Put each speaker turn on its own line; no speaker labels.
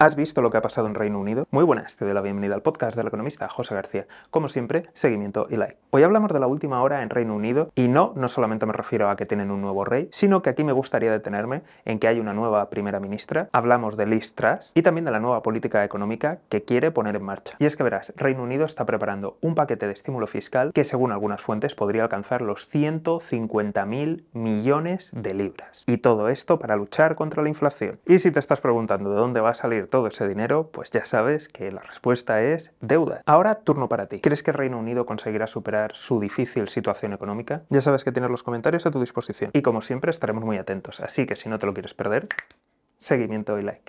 ¿Has visto lo que ha pasado en Reino Unido? Muy buenas, te doy la bienvenida al podcast del economista José García. Como siempre, seguimiento y like. Hoy hablamos de la última hora en Reino Unido y no, no solamente me refiero a que tienen un nuevo rey, sino que aquí me gustaría detenerme en que hay una nueva primera ministra, hablamos de Liz Truss y también de la nueva política económica que quiere poner en marcha. Y es que verás, Reino Unido está preparando un paquete de estímulo fiscal que según algunas fuentes podría alcanzar los 150.000 millones de libras. Y todo esto para luchar contra la inflación. Y si te estás preguntando de dónde va a salir todo ese dinero, pues ya sabes que la respuesta es deuda. Ahora, turno para ti. ¿Crees que Reino Unido conseguirá superar su difícil situación económica? Ya sabes que tienes los comentarios a tu disposición. Y como siempre, estaremos muy atentos. Así que si no te lo quieres perder, seguimiento y like.